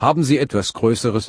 Haben Sie etwas Größeres?